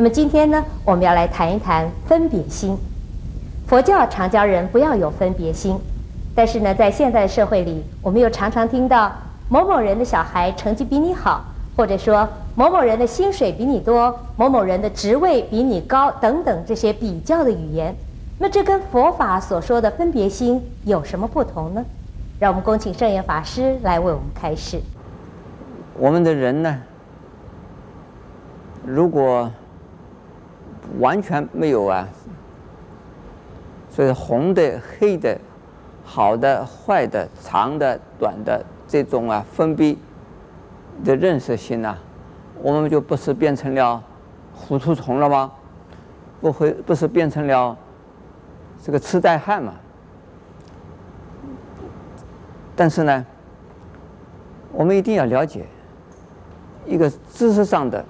那么今天呢，我们要来谈一谈分别心。佛教常教人不要有分别心，但是呢，在现在的社会里，我们又常常听到某某人的小孩成绩比你好，或者说某某人的薪水比你多，某某人的职位比你高等等这些比较的语言。那这跟佛法所说的分别心有什么不同呢？让我们恭请圣严法师来为我们开示。我们的人呢，如果完全没有啊，所以红的、黑的、好的、坏的、长的、短的这种啊分别的认识心呐，我们就不是变成了糊涂虫了吗？不会，不是变成了。这个痴呆汉嘛，但是呢，我们一定要了解一个知识上的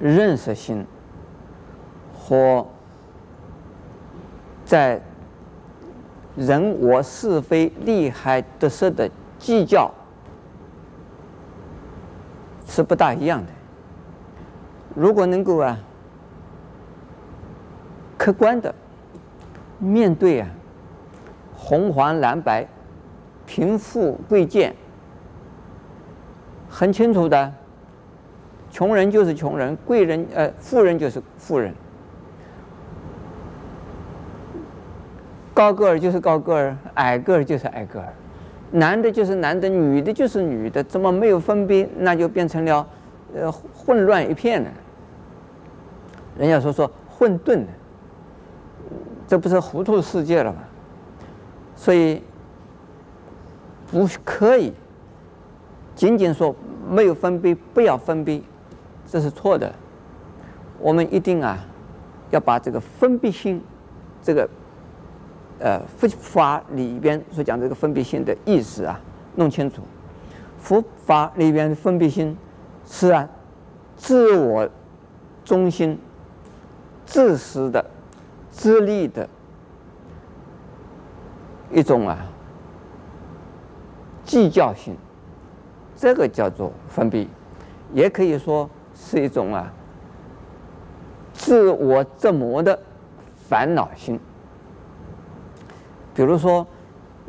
认识心和在人我是非利害得失的计较是不大一样的。如果能够啊，客观的。面对啊，红黄蓝白，贫富贵贱，很清楚的，穷人就是穷人，贵人呃富人就是富人，高个儿就是高个儿，矮个儿就是矮个儿，男的就是男的，女的就是女的，怎么没有分别？那就变成了呃混乱一片了。人家说说混沌的。这不是糊涂世界了吗？所以不可以仅仅说没有分别，不要分别，这是错的。我们一定啊，要把这个分别心，这个呃佛法里边所讲这个分别心的意思啊，弄清楚。佛法里边的分别心是啊，自我中心、自私的。自利的一种啊，计较心，这个叫做分别，也可以说是一种啊，自我折磨的烦恼心。比如说，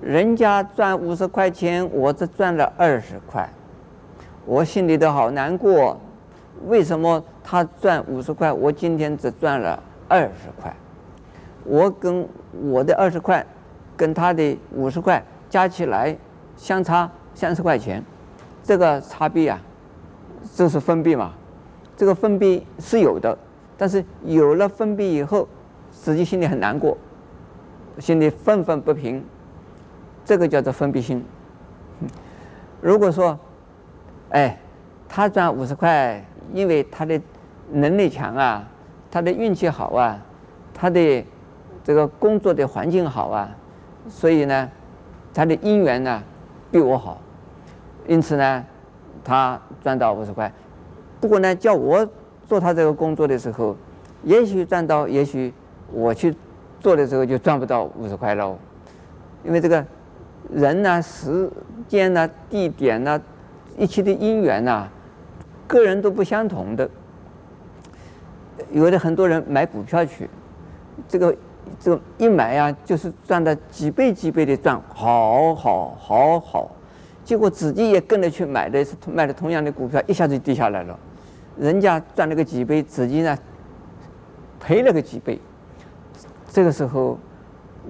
人家赚五十块钱，我只赚了二十块，我心里都好难过。为什么他赚五十块，我今天只赚了二十块？我跟我的二十块，跟他的五十块加起来相差三十块钱，这个差别啊，这是分币嘛？这个分币是有的，但是有了分币以后，自己心里很难过，心里愤愤不平，这个叫做分别心。如果说，哎，他赚五十块，因为他的能力强啊，他的运气好啊，他的。这个工作的环境好啊，所以呢，他的姻缘呢比我好，因此呢，他赚到五十块。不过呢，叫我做他这个工作的时候，也许赚到，也许我去做的时候就赚不到五十块喽。因为这个人呢、时间呢、地点呢、一切的因缘呐，个人都不相同的。有的很多人买股票去，这个。这个一买呀、啊，就是赚的几倍几倍的赚，好好好好，结果自己也跟着去买的，是买的同样的股票，一下子就跌下来了。人家赚了个几倍，自己呢赔了个几倍。这个时候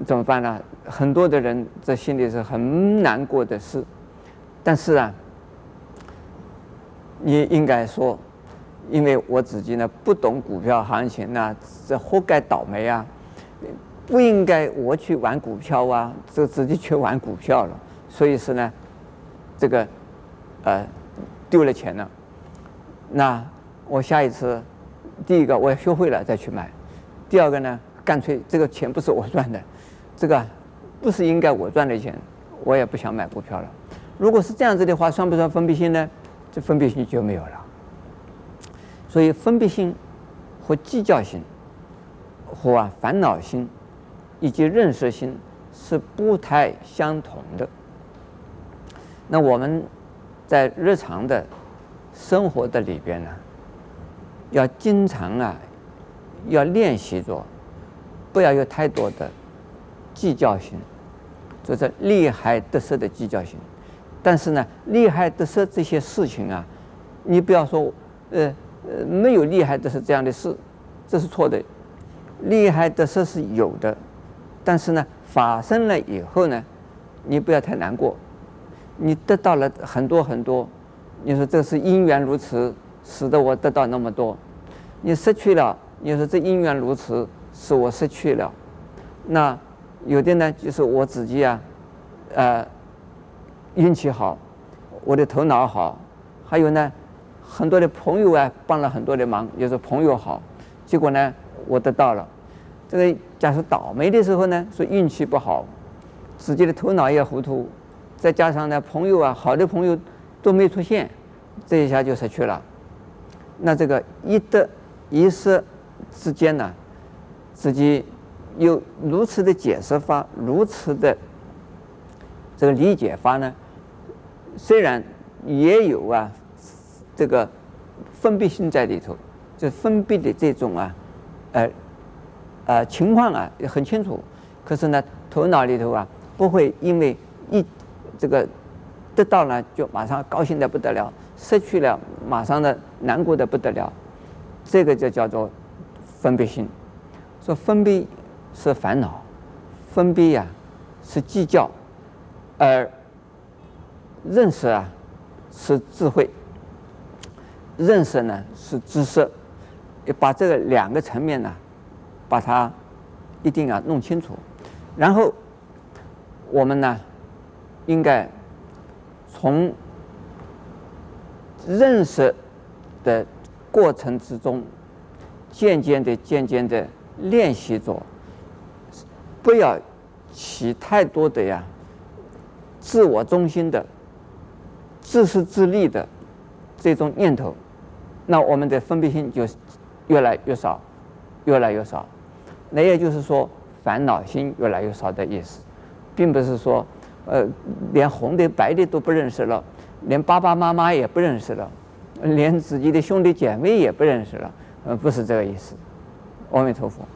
怎么办呢？很多的人在心里是很难过的事。但是啊，你应该说，因为我自己呢不懂股票行情呢、这活该倒霉啊。不应该我去玩股票啊，这自己去玩股票了，所以是呢，这个呃丢了钱了。那我下一次，第一个我要学会了再去买，第二个呢，干脆这个钱不是我赚的，这个不是应该我赚的钱，我也不想买股票了。如果是这样子的话，算不算分别心呢？这分别心就没有了。所以分别心和计较心。和啊烦恼心以及认识心是不太相同的。那我们在日常的生活的里边呢，要经常啊，要练习着，不要有太多的计较心，就是利害得失的计较心。但是呢，利害得失这些事情啊，你不要说，呃呃，没有利害得失这样的事，这是错的。利害得失是有的，但是呢，发生了以后呢，你不要太难过。你得到了很多很多，你说这是因缘如此，使得我得到那么多。你失去了，你说这因缘如此，是我失去了。那有的呢，就是我自己啊，呃，运气好，我的头脑好，还有呢，很多的朋友啊，帮了很多的忙，就是朋友好，结果呢。我得到了，这个假设倒霉的时候呢，说运气不好，自己的头脑也糊涂，再加上呢，朋友啊，好的朋友都没出现，这一下就失去了。那这个一得一失之间呢，自己有如此的解释法，如此的这个理解法呢，虽然也有啊，这个分别心在里头，就分别的这种啊。呃，呃，情况啊也很清楚，可是呢，头脑里头啊不会因为一这个得到了就马上高兴的不得了，失去了马上的难过的不得了，这个就叫做分别心。说分别是烦恼，分别呀是计较，而认识啊是智慧，认识呢是知识。要把这个两个层面呢，把它一定要弄清楚，然后我们呢，应该从认识的过程之中，渐渐的、渐渐的练习着，不要起太多的呀自我中心的、自私自利的这种念头，那我们的分别心就。越来越少，越来越少，那也就是说，烦恼心越来越少的意思，并不是说，呃，连红的白的都不认识了，连爸爸妈妈也不认识了，连自己的兄弟姐妹也不认识了，呃，不是这个意思。阿弥陀佛。